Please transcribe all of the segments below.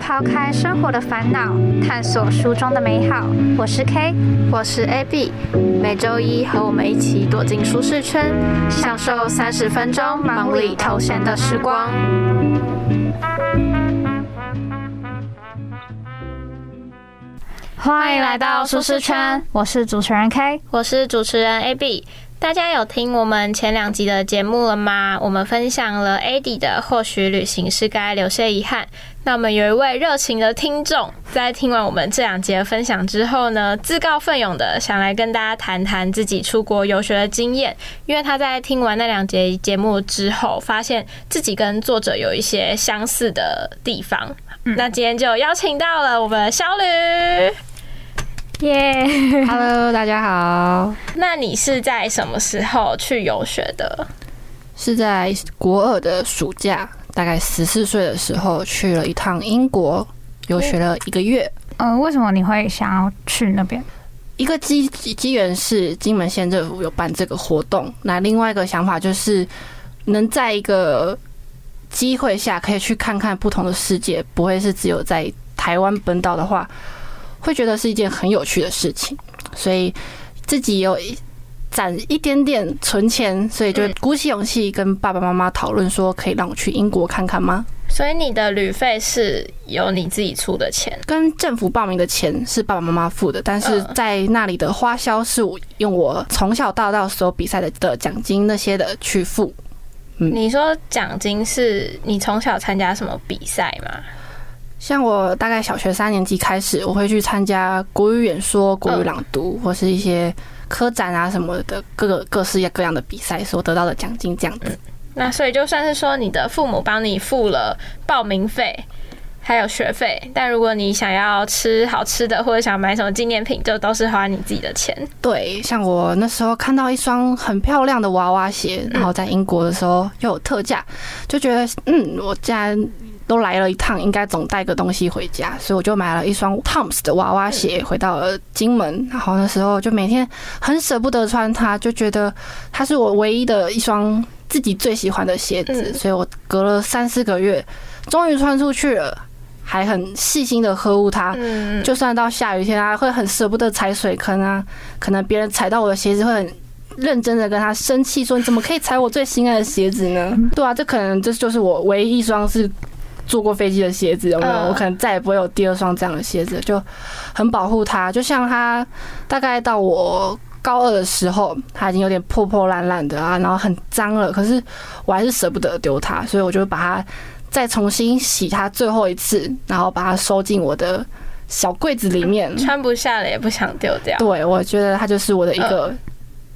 抛开生活的烦恼，探索书中的美好。我是 K，我是 AB，每周一和我们一起躲进舒适圈，享受三十分钟忙里偷闲的时光。欢迎来到舒适圈，我是主持人 K，我是主持人 AB。大家有听我们前两集的节目了吗？我们分享了 AD 的，或许旅行是该留些遗憾。那我们有一位热情的听众，在听完我们这两节分享之后呢，自告奋勇的想来跟大家谈谈自己出国游学的经验。因为他在听完那两节节目之后，发现自己跟作者有一些相似的地方。那今天就邀请到了我们小吕。耶，Hello，大家好。那你是在什么时候去游学的？是在国二的暑假，大概十四岁的时候去了一趟英国游学了一个月。嗯，为什么你会想要去那边？一个机机缘是金门县政府有办这个活动，那另外一个想法就是能在一个机会下可以去看看不同的世界，不会是只有在台湾本岛的话。会觉得是一件很有趣的事情，所以自己有攒一点点存钱，所以就鼓起勇气跟爸爸妈妈讨论说，可以让我去英国看看吗？所以你的旅费是由你自己出的钱，跟政府报名的钱是爸爸妈妈付的，但是在那里的花销是我用我从小到大所有比赛的的奖金那些的去付。嗯，你说奖金是你从小参加什么比赛吗？像我大概小学三年级开始，我会去参加国语演说、国语朗读，或是一些科展啊什么的各个各式各样的比赛所得到的奖金这样子。那所以就算是说你的父母帮你付了报名费，还有学费，但如果你想要吃好吃的或者想买什么纪念品，就都是花你自己的钱。对，像我那时候看到一双很漂亮的娃娃鞋，然后在英国的时候又有特价，就觉得嗯，我既然都来了一趟，应该总带个东西回家，所以我就买了一双 Toms 的娃娃鞋，回到了金门。然后那时候就每天很舍不得穿它，就觉得它是我唯一的一双自己最喜欢的鞋子。所以我隔了三四个月，终于穿出去了，还很细心的呵护它。就算到下雨天啊，会很舍不得踩水坑啊，可能别人踩到我的鞋子会很认真的跟他生气，说你怎么可以踩我最心爱的鞋子呢？对啊，这可能这就是我唯一一双是。坐过飞机的鞋子有没有？我可能再也不会有第二双这样的鞋子，就很保护它。就像它大概到我高二的时候，它已经有点破破烂烂的啊，然后很脏了。可是我还是舍不得丢它，所以我就把它再重新洗它最后一次，然后把它收进我的小柜子里面。穿不下了也不想丢掉。对，我觉得它就是我的一个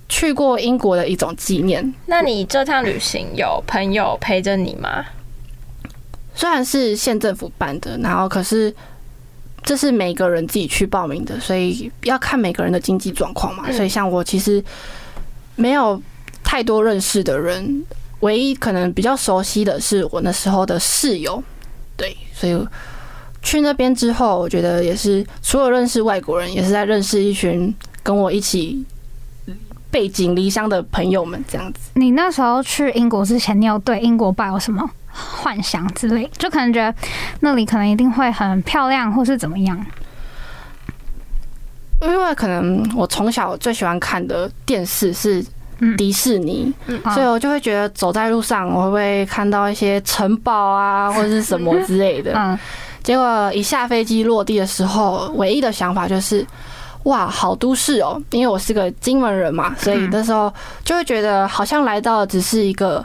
去过英国的一种纪念。那你这趟旅行有朋友陪着你吗？虽然是县政府办的，然后可是这是每个人自己去报名的，所以要看每个人的经济状况嘛。所以像我其实没有太多认识的人，唯一可能比较熟悉的是我那时候的室友。对，所以去那边之后，我觉得也是除了认识外国人，也是在认识一群跟我一起背井离乡的朋友们。这样子，你那时候去英国之前，你有对英国抱有什么？幻想之类，就可能觉得那里可能一定会很漂亮，或是怎么样。因为可能我从小最喜欢看的电视是迪士尼，所以我就会觉得走在路上，我会不会看到一些城堡啊，或者是什么之类的。嗯，结果一下飞机落地的时候，唯一的想法就是哇，好都市哦！因为我是个金门人嘛，所以那时候就会觉得好像来到只是一个。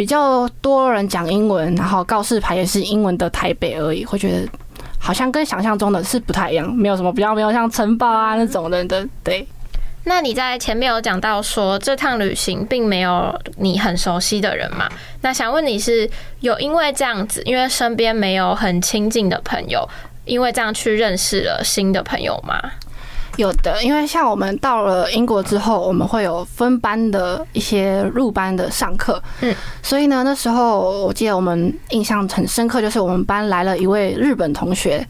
比较多人讲英文，然后告示牌也是英文的台北而已，会觉得好像跟想象中的是不太一样，没有什么比较没有像城堡啊那种的的。对，那你在前面有讲到说这趟旅行并没有你很熟悉的人嘛？那想问你是有因为这样子，因为身边没有很亲近的朋友，因为这样去认识了新的朋友吗？有的，因为像我们到了英国之后，我们会有分班的一些入班的上课，嗯，所以呢，那时候我记得我们印象很深刻，就是我们班来了一位日本同学，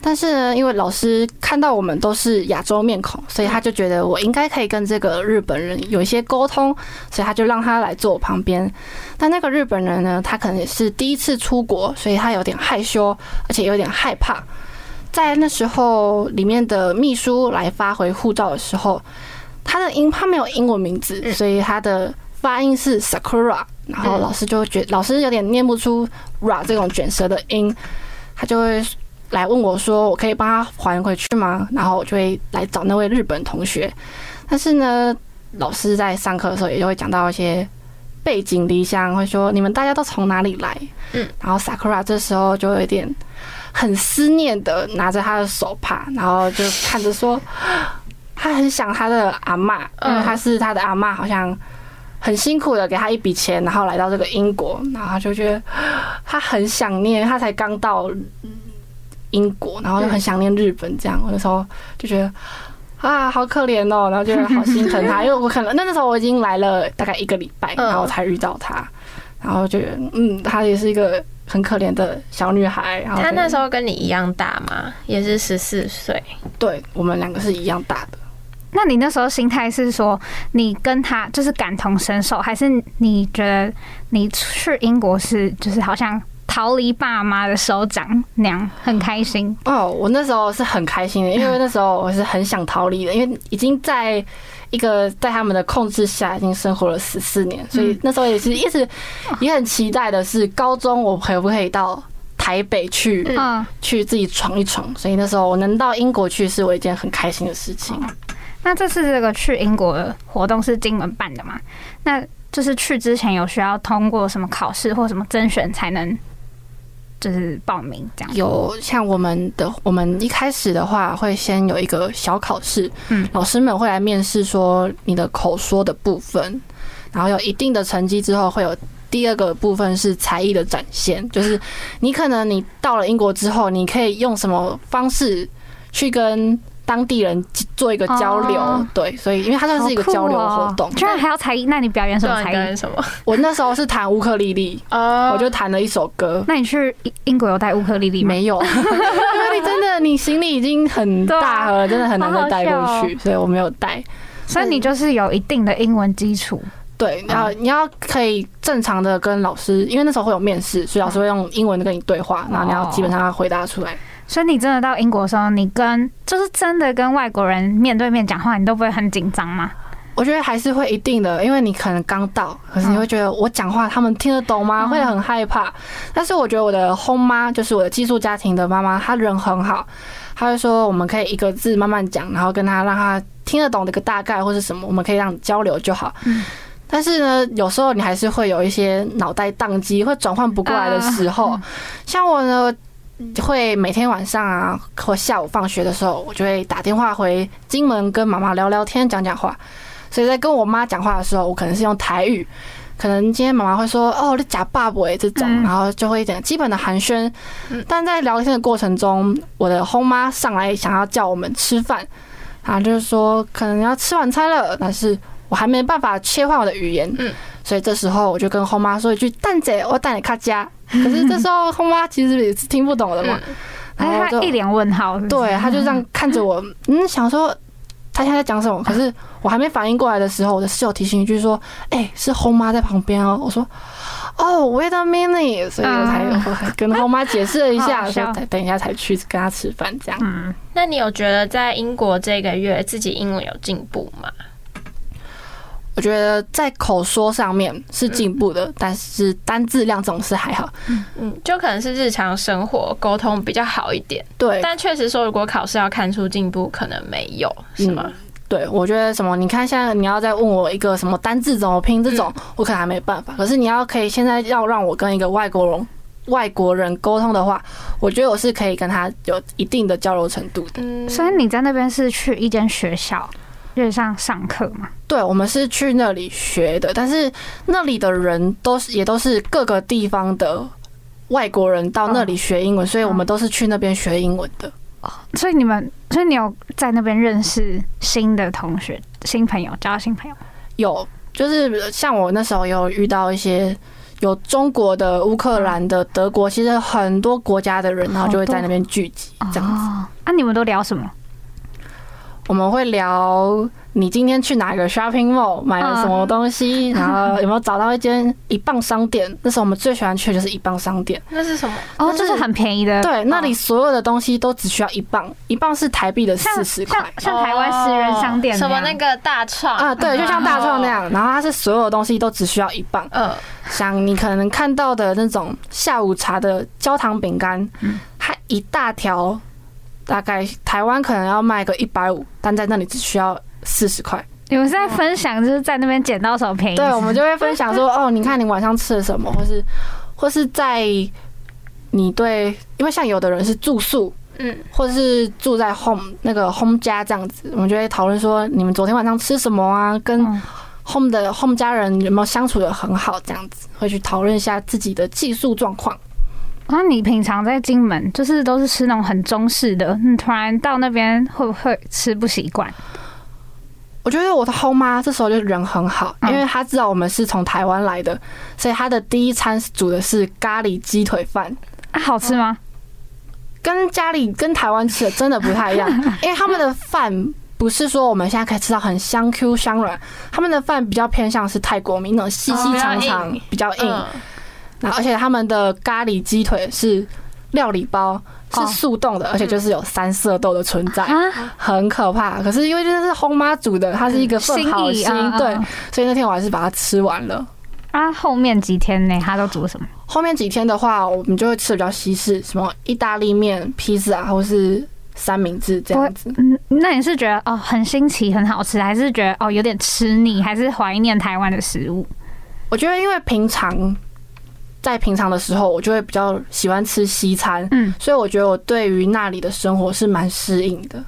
但是呢，因为老师看到我们都是亚洲面孔，所以他就觉得我应该可以跟这个日本人有一些沟通，所以他就让他来坐我旁边。但那个日本人呢，他可能也是第一次出国，所以他有点害羞，而且有点害怕。在那时候，里面的秘书来发回护照的时候，他的英他没有英文名字，所以他的发音是 Sakura，然后老师就觉老师有点念不出 ra 这种卷舌的音，他就会来问我说：“我可以帮他还回去吗？”然后我就会来找那位日本同学。但是呢，老师在上课的时候也就会讲到一些背井离乡，会说：“你们大家都从哪里来？”嗯，然后 Sakura 这时候就有点。很思念的拿着他的手帕，然后就看着说，他很想他的阿妈，因为他是他的阿妈，好像很辛苦的给他一笔钱，然后来到这个英国，然后他就觉得他很想念，他才刚到英国，然后就很想念日本，这样我那时候就觉得啊，好可怜哦，然后觉得好心疼他，因为我可能那那时候我已经来了大概一个礼拜，然后才遇到他，然后就嗯，她也是一个。很可怜的小女孩，她那时候跟你一样大吗？也是十四岁。对，我们两个是一样大的。那你那时候心态是说，你跟他就是感同身受，还是你觉得你去英国是就是好像逃离爸妈的手掌那样很开心？哦，我那时候是很开心的，因为那时候我是很想逃离的，因为已经在。一个在他们的控制下已经生活了十四年，所以那时候也是一直也很期待的是高中我可不可以到台北去，嗯去自己闯一闯。所以那时候我能到英国去是我一件很开心的事情。那这次这个去英国的活动是金门办的嘛？那就是去之前有需要通过什么考试或什么甄选才能？就是报名这样，有像我们的，我们一开始的话会先有一个小考试，嗯，老师们会来面试说你的口说的部分，然后有一定的成绩之后，会有第二个部分是才艺的展现，就是你可能你到了英国之后，你可以用什么方式去跟。当地人做一个交流，对，所以因为它算是一个交流活动，居然还要才艺？那你表演什么才艺？什么？我那时候是弹乌克丽丽，我就弹了一首歌。那你去英国有带乌克丽丽吗？没有，因为你真的，你行李已经很大了，真的很难再带过去，所以我没有带。所以你就是有一定的英文基础，对，然后你要可以正常的跟老师，因为那时候会有面试，所以老师会用英文跟你对话，然后你要基本上要回答出来。所以你真的到英国的时候，你跟就是真的跟外国人面对面讲话，你都不会很紧张吗？我觉得还是会一定的，因为你可能刚到，可是你会觉得我讲话他们听得懂吗？会很害怕。但是我觉得我的后妈就是我的寄宿家庭的妈妈，她人很好，她会说我们可以一个字慢慢讲，然后跟她让她听得懂的一个大概或是什么，我们可以让交流就好。但是呢，有时候你还是会有一些脑袋宕机，会转换不过来的时候，像我呢。会每天晚上啊，或下午放学的时候，我就会打电话回金门跟妈妈聊聊天、讲讲话。所以在跟我妈讲话的时候，我可能是用台语，可能今天妈妈会说：“哦，你假爸爸这种，然后就会一点基本的寒暄。但在聊天的过程中，我的后妈上来想要叫我们吃饭，啊，就是说可能要吃晚餐了，但是我还没办法切换我的语言，嗯，所以这时候我就跟后妈说一句：“蛋仔，我带你卡家。”可是这时候后妈其实也是听不懂的嘛，然后他一脸问号，对，他就这样看着我，嗯，想说他现在讲什么？可是我还没反应过来的时候，我的室友提醒一句说：“哎，是后妈在旁边哦。”我说：“哦，wait a minute。”所以我才跟后妈解释了一下，说等一下才去跟他吃饭这样。嗯，那你有觉得在英国这个月自己英文有进步吗？我觉得在口说上面是进步的，但是单字量总是还好。嗯，就可能是日常生活沟通比较好一点。对，但确实说，如果考试要看出进步，可能没有，是吗？对，我觉得什么？你看，现在你要再问我一个什么单字怎么拼，这种我可能还没办法。可是你要可以现在要让我跟一个外国人外国人沟通的话，我觉得我是可以跟他有一定的交流程度的。嗯，所以你在那边是去一间学校。日上上课嘛？对，我们是去那里学的，但是那里的人都是也都是各个地方的外国人到那里学英文，所以我们都是去那边学英文的。哦，所以你们，所以你有在那边认识新的同学、新朋友，交新朋友？有，就是像我那时候有遇到一些有中国的、乌克兰的、德国，其实很多国家的人，然后就会在那边聚集，这样子。哦，啊，你们都聊什么？我们会聊你今天去哪个 shopping mall 买了什么东西，然后有没有找到一间一磅商店？那时候我们最喜欢去的就是一磅商店。那是什么？哦，就是很便宜的，对，那里所有的东西都只需要一磅，一磅是台币的四十块像像台湾十元商店哦什么那个大创。啊，对，就像大创那样。然后它是所有东西都只需要一磅，嗯，像你可能看到的那种下午茶的焦糖饼干，嗯。它一大条大概台湾可能要卖个一百五，但在那里只需要四十块。你们是在分享，就是在那边捡到什么便宜？对，我们就会分享说，哦，你看你晚上吃了什么，或是或是在你对，因为像有的人是住宿，嗯，或者是住在 home 那个 home 家这样子，我们就会讨论说，你们昨天晚上吃什么啊？跟嗯 home 的 home 家人有没有相处的很好？这样子会去讨论一下自己的寄宿状况。那你平常在金门就是都是吃那种很中式的，你突然到那边会不会吃不习惯？我觉得我的后妈这时候就人很好，因嗯为她知道我们是从台湾来的，所以她的第一餐煮的是咖喱鸡腿饭。啊，好吃吗？跟家里跟台湾吃的真的不太一样，因为他们的饭不是说我们现在可以吃到很香 Q 香软，他们的饭比较偏向是泰国米那种细细长长哦，比较硬。嗯然后而且他们的咖喱鸡腿是料理包，是哦速冻的，而且就是有三色豆的存在，啊，很可怕。可是因为这是烘妈煮的，它是一个份好心，对所以那天我还是把它吃完了。啊，后面几天呢？他都煮什么？后面几天的话，我们就会吃比较西式，什么意大利面、披萨或是三明治这样子。嗯，那你是觉得哦很新奇、很好吃，还是觉得哦有点吃腻，还是怀念台湾的食物？我觉得因为平常在平常的时候，我就会比较喜欢吃西餐，嗯，所以我觉得我对于那里的生活是蛮适应的。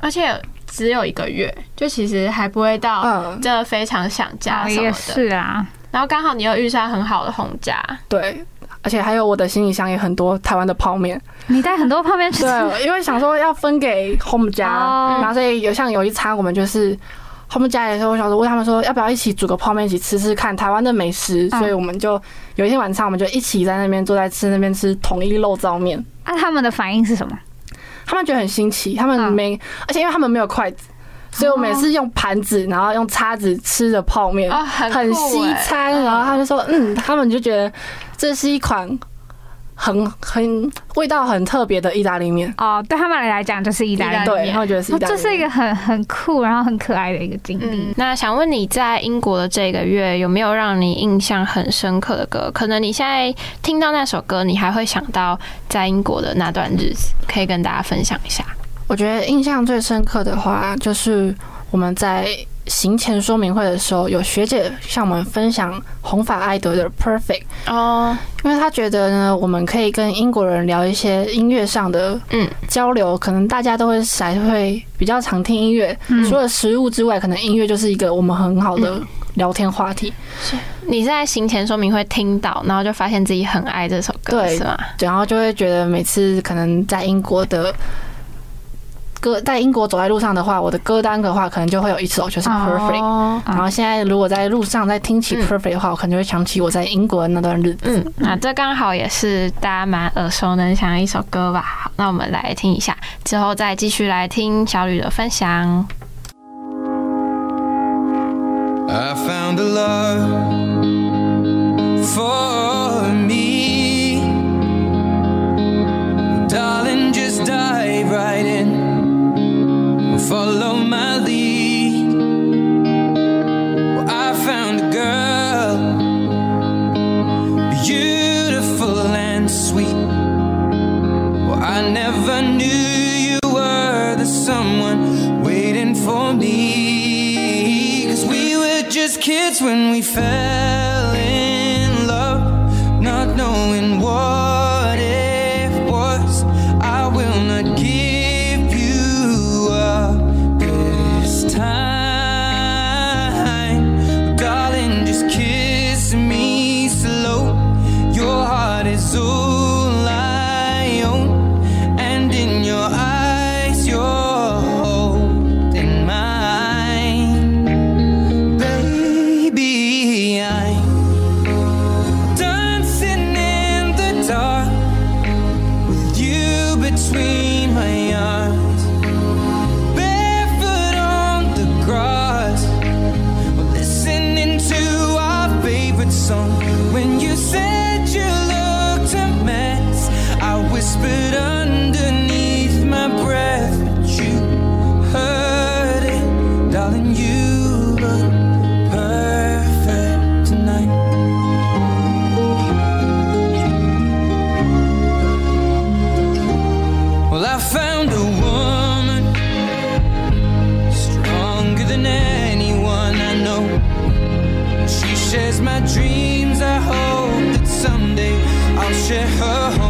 而且只有一个月，就其实还不会到嗯，真的非常想家什么的。是啊，然后刚好你又遇上很好的红家，对。而且还有我的行李箱也很多台湾的泡面，你带很多泡面去吃，对，因为想说要分给 home 家，哦然后所以有像有一餐我们就是。home 家里的时候，我想说问他们说要不要一起煮个泡面一起吃吃看台湾的美食，嗯所以我们就有一天晚上我们就一起在那边坐在吃那边吃统一肉燥面，啊，他们的反应是什么？他们觉得很新奇，他们嗯。没，而且因为他们没有筷子，所以我每次用盘子，然后用叉子吃的泡面，哦，很西欸。餐，然后他就说，嗯，他们就觉得这是一款很很味道很特别的意大利面，哦，对他们来讲就是意大利面他们觉得是意哦，大利面，这是一个很很酷，然后很可爱的一个经历。嗯，那想问你在英国的这个月有没有让你印象很深刻的歌？可能你现在听到那首歌，你还会想到在英国的那段日子，可以跟大家分享一下。我觉得印象最深刻的话，就是我们在行前说明会的时候，有学姐向我们分享红发艾德的 Perfect。哦，因为她觉得呢，我们可以跟英国人聊一些音乐上的嗯交流，可能大家都会才会比较常听音乐，嗯除了食物之外，可能音乐就是一个我们很好的聊天话题。你在行前说明会听到，然后就发现自己很爱这首歌，对是吗？然后就会觉得每次可能在英国的歌，在英国走在路上的话，我的歌单的话，可能就会有一首就是 Perfect。哦，然后现在如果在路上再听起嗯 Perfect 的话，我可能就会想起我在英国的那段日子。嗯，那这刚好也是大家蛮耳熟能详的一首歌吧。好，那我们来听一下，之后再继续来听小吕的分享。I found a love for me. Darling, just dive right. Follow my lead. Well, I found a girl, beautiful and sweet. Well, I never knew you were the someone waiting for me. Cause we were just kids when we fell in love, not knowing Well, I found a woman stronger than anyone I know. She shares my dreams. I hope that someday I'll share her home.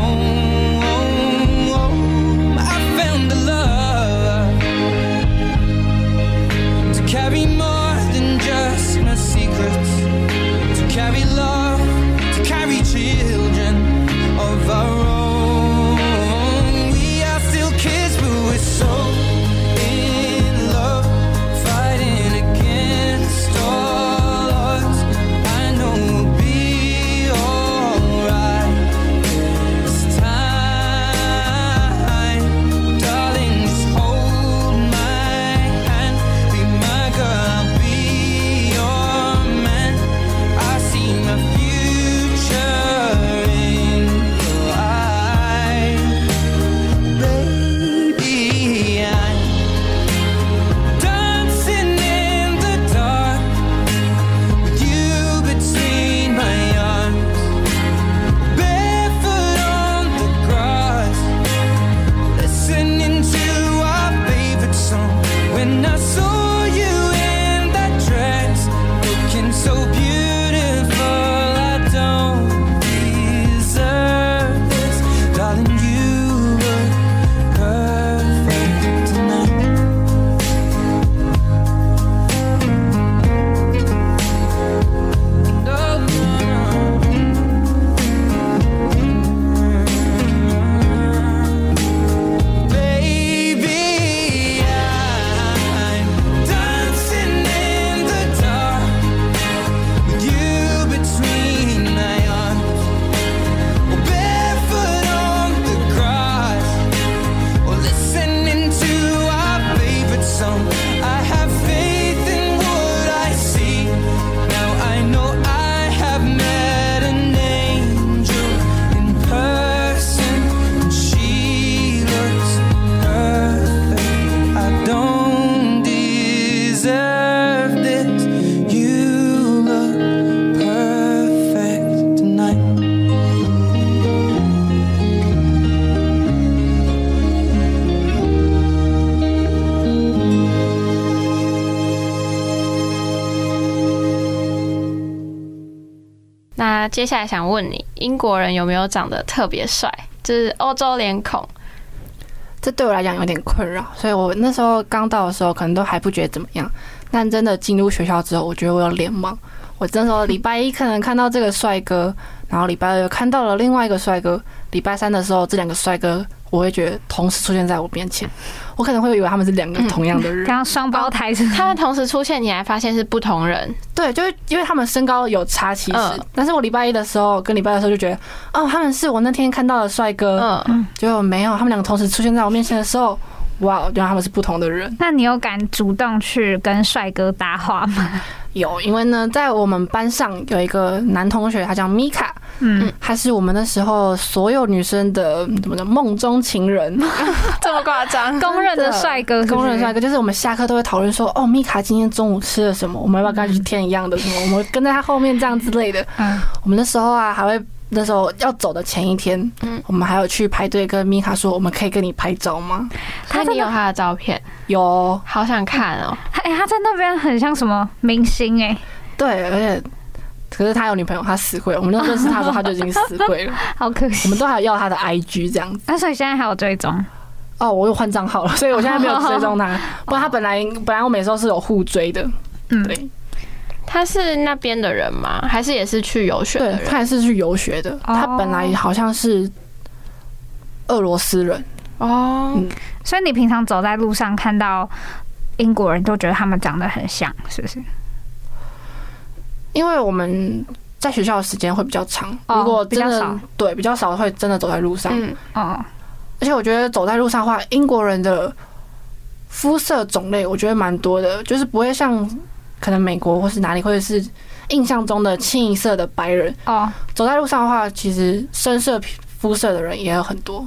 接下来想问你，英国人有没有长得特别帅？就是欧洲脸孔，这对我来讲有点困扰，所以我那时候刚到的时候，可能都还不觉得怎么样。但真的进入学校之后，我觉得我有脸盲。我那时候礼拜一可能看到这个帅哥，然后礼拜二又看到了另外一个帅哥，礼拜三的时候这两个帅哥，我会觉得同时出现在我面前，我可能会以为他们是两个同样的人。刚刚双胞胎是他们同时出现，你还发现是不同人，对，就是因为他们身高有差，其实，嗯。但是我礼拜一的时候跟礼拜二的时候就觉得，哦，他们是我那天看到的帅哥，嗯，结果没有，他们两个同时出现在我面前的时候，哇，原来他们是不同的人。那你有敢主动去跟帅哥搭话吗？有，因为呢，在我们班上有一个男同学，他叫米卡，嗯，他是我们那时候所有女生的怎么的梦中情人，这么夸张？公认的帅哥公认帅哥。就是我们下课都会讨论说，哦，米卡今天中午吃了什么，我们要不要跟他去添一样的什么？我们跟在他后面这样之类的。嗯，我们那时候啊，还会那时候要走的前一天，嗯我们还有去排队跟米卡说，我们可以跟你拍照吗？他你有他的照片？有，好想看哦。哎、他在那边很像什么明星哎、对，而且。可是他有女朋友，他死会。我们那认识他的时候，他就已经死会了。好可惜。我们都还要他的 IG 这样子。那所以现在还有追踪，哦，我又换账号了，所以我现在没有追踪他。不过他本来本来我每周是有互追的，嗯，对他是那边的人吗？还是也是去游学的对，人？他也是去游学的。他本来好像是俄罗斯人，哦，嗯所以你平常走在路上看到英国人，都觉得他们长得很像，是不是？因为我们在学校的时间会比较长，哦如果真的比较少对比较少会真的走在路上。嗯，哦，而且我觉得走在路上的话，英国人的肤色种类我觉得蛮多的，就是不会像可能美国或是哪里，或者是印象中的清一色的白人。哦，走在路上的话，其实深色皮肤色的人也有很多。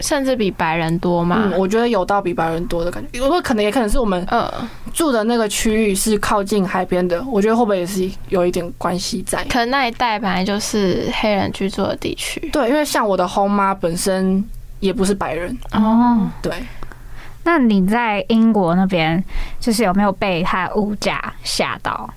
甚至比白人多嘛？嗯，我觉得有到比白人多的感觉，因为可能也可能是我们嗯，住的那个区域是靠近海边的，我觉得会不会也是有一点关系在？可能那一带本来就是黑人居住的地区。对，因为像我的后妈本身也不是白人，哦，对，那你在英国那边，就是有没有被它的物价吓到？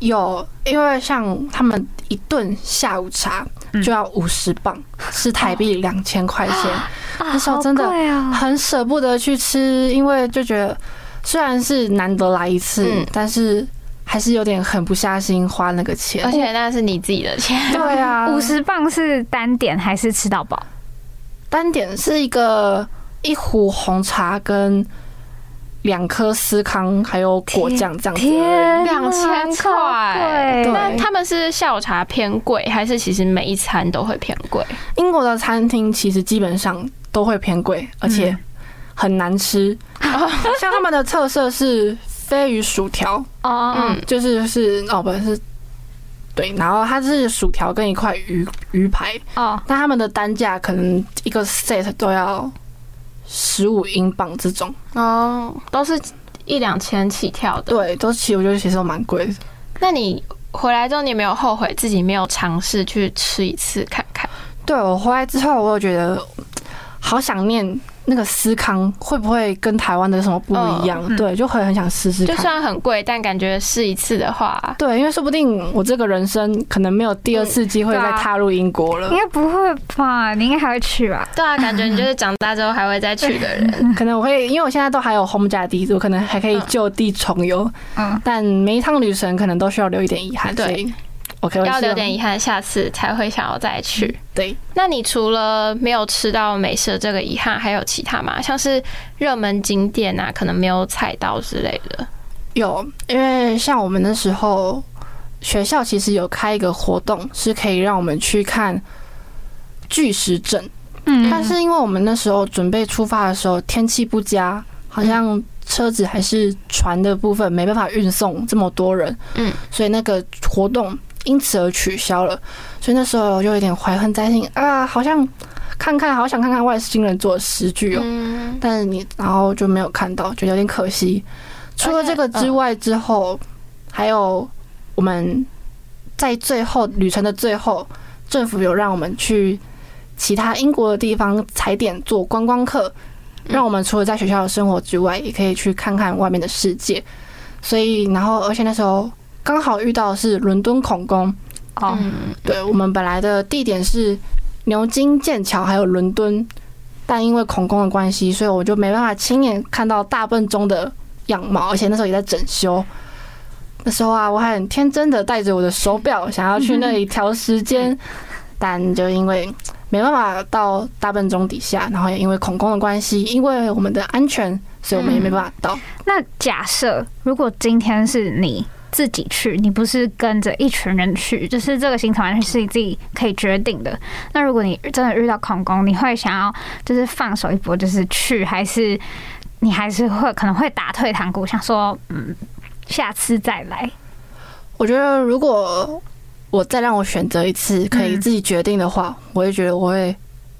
有，因为像他们一顿下午茶嗯就要五十磅，是台币两千块钱，啊那时候真的！很舍不得去吃，因为就觉得虽然是难得来一次，嗯但是还是有点狠不下心花那个钱而。且那是你自己的钱，对啊，五十磅是单点还是吃到饱？单点是一个一壶红茶跟两颗司康，还有果酱这样子两千块。贵那他们是下午茶偏贵，还是其实每一餐都会偏贵？英国的餐厅其实基本上都会偏贵，而且很难吃。像他们的特色是飞鱼薯条，哦，嗯，就是是哦不是。对，然后它是薯条跟一块鱼鱼排，哦，那他们的单价可能一个 set 都要十五英镑这种，哦，都是一两千起跳的。对，都其实我觉得其实都蛮贵的。那你回来之后，你有没有后悔自己没有尝试去吃一次看看？对我回来之后，我有觉得好想念那个思康，会不会跟台湾的什么不一样？嗯对，就会很想试试就看。算很贵，但感觉试一次的话，对，因为说不定我这个人生可能没有第二次机会再踏入英国了应，该不会吧？你应该还会去吧？对啊，感觉你就是长大之后还会再去的人。可能我会，因为我现在都还有 home 家地，我可能还可以嗯就地重游，嗯，但每一趟旅程可能都需要留一点遗憾，对要留点遗憾，下次才会想要再去。对。那你除了没有吃到美食的这个遗憾，还有其他吗？像是热门景点啊，可能没有踩到之类的。有，因为像我们那时候学校其实有开一个活动，是可以让我们去看巨石阵。嗯但是因为我们那时候准备出发的时候天气不佳，好像车子还是船的部分没办法运送这么多人，嗯，所以那个活动因此而取消了。所以那时候我就有点怀恨在心啊，好像看看，好想看看外星人做的诗句哦。嗯，但是你然后就没有看到，觉得有点可惜。除了这个之外，之后还有我们在最后旅程的最后，政府有让我们去其他英国的地方踩点做观光客，让我们除了在学校的生活之外，也可以去看看外面的世界。所以，然后而且那时候刚好遇到的是伦敦恐宫，哦，嗯对我们本来的地点是牛津、剑桥还有伦敦，但因为恐攻的关系，所以我就没办法亲眼看到大笨钟的样貌，而且那时候也在整修。那时候啊，我还很天真的带着我的手表，想要去那里调时间，但就因为没办法到大笨钟底下，然后也因为恐攻的关系，因为我们的安全，所以我们也没办法到。那假设如果今天是你自己去，你不是跟着一群人去，就是这个行程完全是你自己可以决定的。那如果你真的遇到恐攻，你会想要就是放手一搏，就是去，还是你还是会可能会打退堂鼓，想说嗯，下次再来。我觉得如果我再让我选择一次可以自己决定的话，我会觉得我会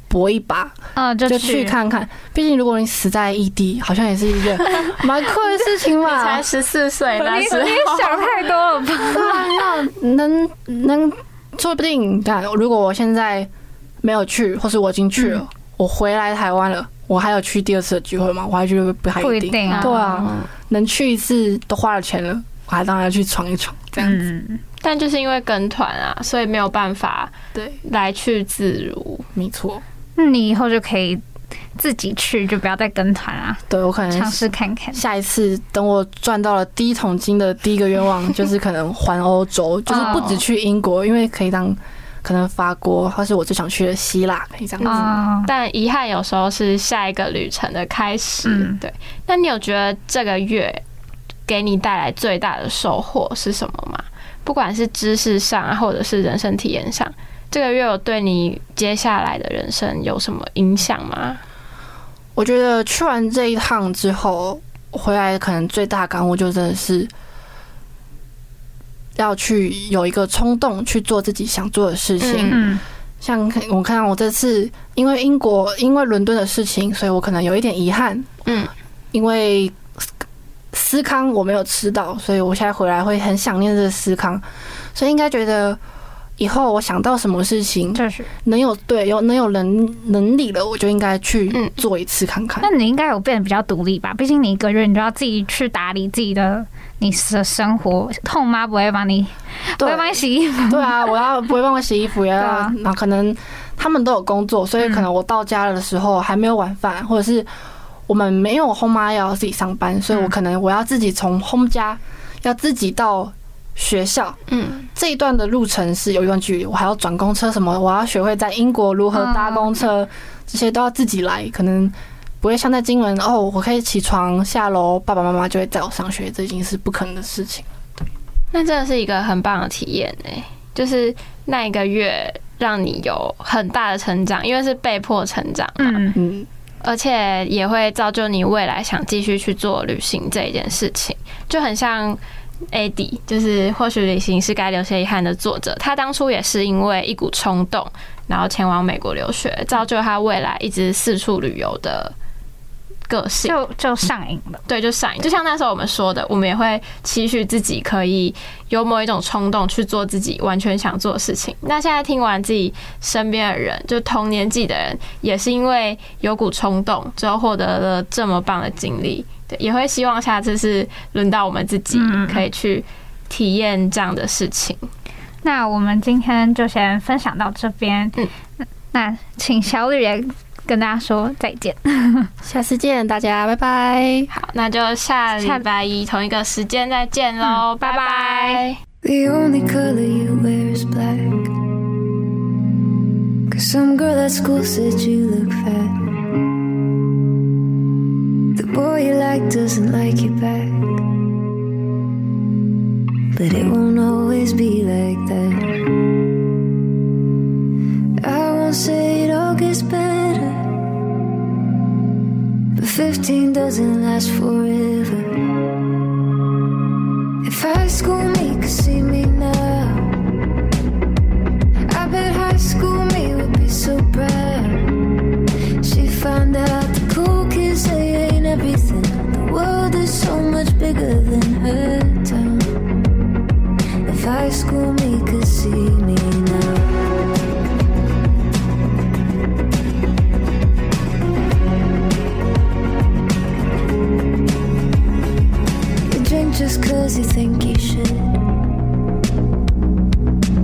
搏一把，嗯，就就去看看。毕竟如果你死在异地，好像也是一个 蛮酷的事情嘛。才十四岁那时候，你也想太多了吧？那能能，说不定，看如果我现在没有去，或是我已经去了，我回来台湾了，我还有去第二次的机会吗？我还觉得不太不一定。定啊。对啊，能去一次都花了钱了，我还当然要去闯一闯，这样子。嗯，但就是因为跟团啊，所以没有办法对，来去自如。没错。那你以后就可以自己去，就不要再跟团啊，对我可能尝试看看。下一次等我赚到了第一桶金的第一个愿望，就是可能环欧洲，就是不止去英国，因为可以当可能法国，或是我最想去的希腊，可以这样子。哦，但遗憾有时候是下一个旅程的开始。嗯对，那你有觉得这个月给你带来最大的收获是什么吗？不管是知识上啊，或者是人生体验上，这个月有对你接下来的人生有什么影响吗？我觉得去完这一趟之后，回来可能最大感悟就真的是，要去有一个冲动去做自己想做的事情。嗯像我看到我这次因为英国因为伦敦的事情，所以我可能有一点遗憾，嗯，因为司康我没有吃到，所以我现在回来会很想念这个司康，所以应该觉得以后我想到什么事情就是，能有对有能有能能力了，我就应该去嗯做一次看看。那你应该有变得比较独立吧？毕竟你一个月你就要自己去打理自己的你的生活，后妈不会帮你，不会帮你洗衣服。对啊，我要 不会帮我洗衣服，也要对啊那可能他们都有工作，所以可能我到家的时候还没有晚饭，或者是我们没有后妈要自己上班，所以我可能我要自己从 home 家要自己到学校。嗯，这一段的路程是有一段距离，我还要转公车什么，我要学会在英国如何搭公车，这些都要自己来，可能。不会像在金门哦，我可以起床下楼，爸爸妈妈就会带我上学，这已经是不可能的事情。那真的是一个很棒的体验诶，就是那一个月让你有很大的成长，因为是被迫成长嘛，嗯，嗯，而且也会造就你未来想继续去做旅行这一件事情，就很像 AD，就是或许旅行是该留下遗憾的作者，他当初也是因为一股冲动，然后前往美国留学，造就他未来一直四处旅游的个性。就就上瘾了。对，就上瘾。就像那时候我们说的，我们也会期许自己可以有某一种冲动去做自己完全想做的事情。那现在听完自己身边的人，就同年纪的人，也是因为有股冲动，之后获得了这么棒的经历，对，也会希望下次是轮到我们自己嗯可以去体验这样的事情。那我们今天就先分享到这边。嗯那请小吕也跟大家说再见。下次见，大家拜拜。好，那就下礼拜一同一个时间再见喽，拜拜拜拜 The only color you wear is black. Cause some girl at school said you look fat. Boy you like doesn't like you back. But it won't always be like that. I won't say it all gets better. But 15 doesn't last forever. If high school me could see me now, so much bigger than her town. If high school me could see me now. You drink just cause you think you should.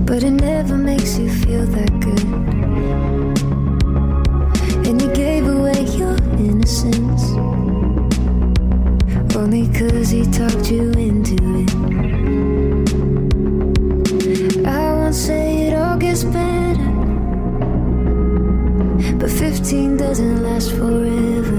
But it never makes you feel that good. And you gave away your innocence. Only cause he talked you into it. I won't say it all gets better. But 15 doesn't last forever.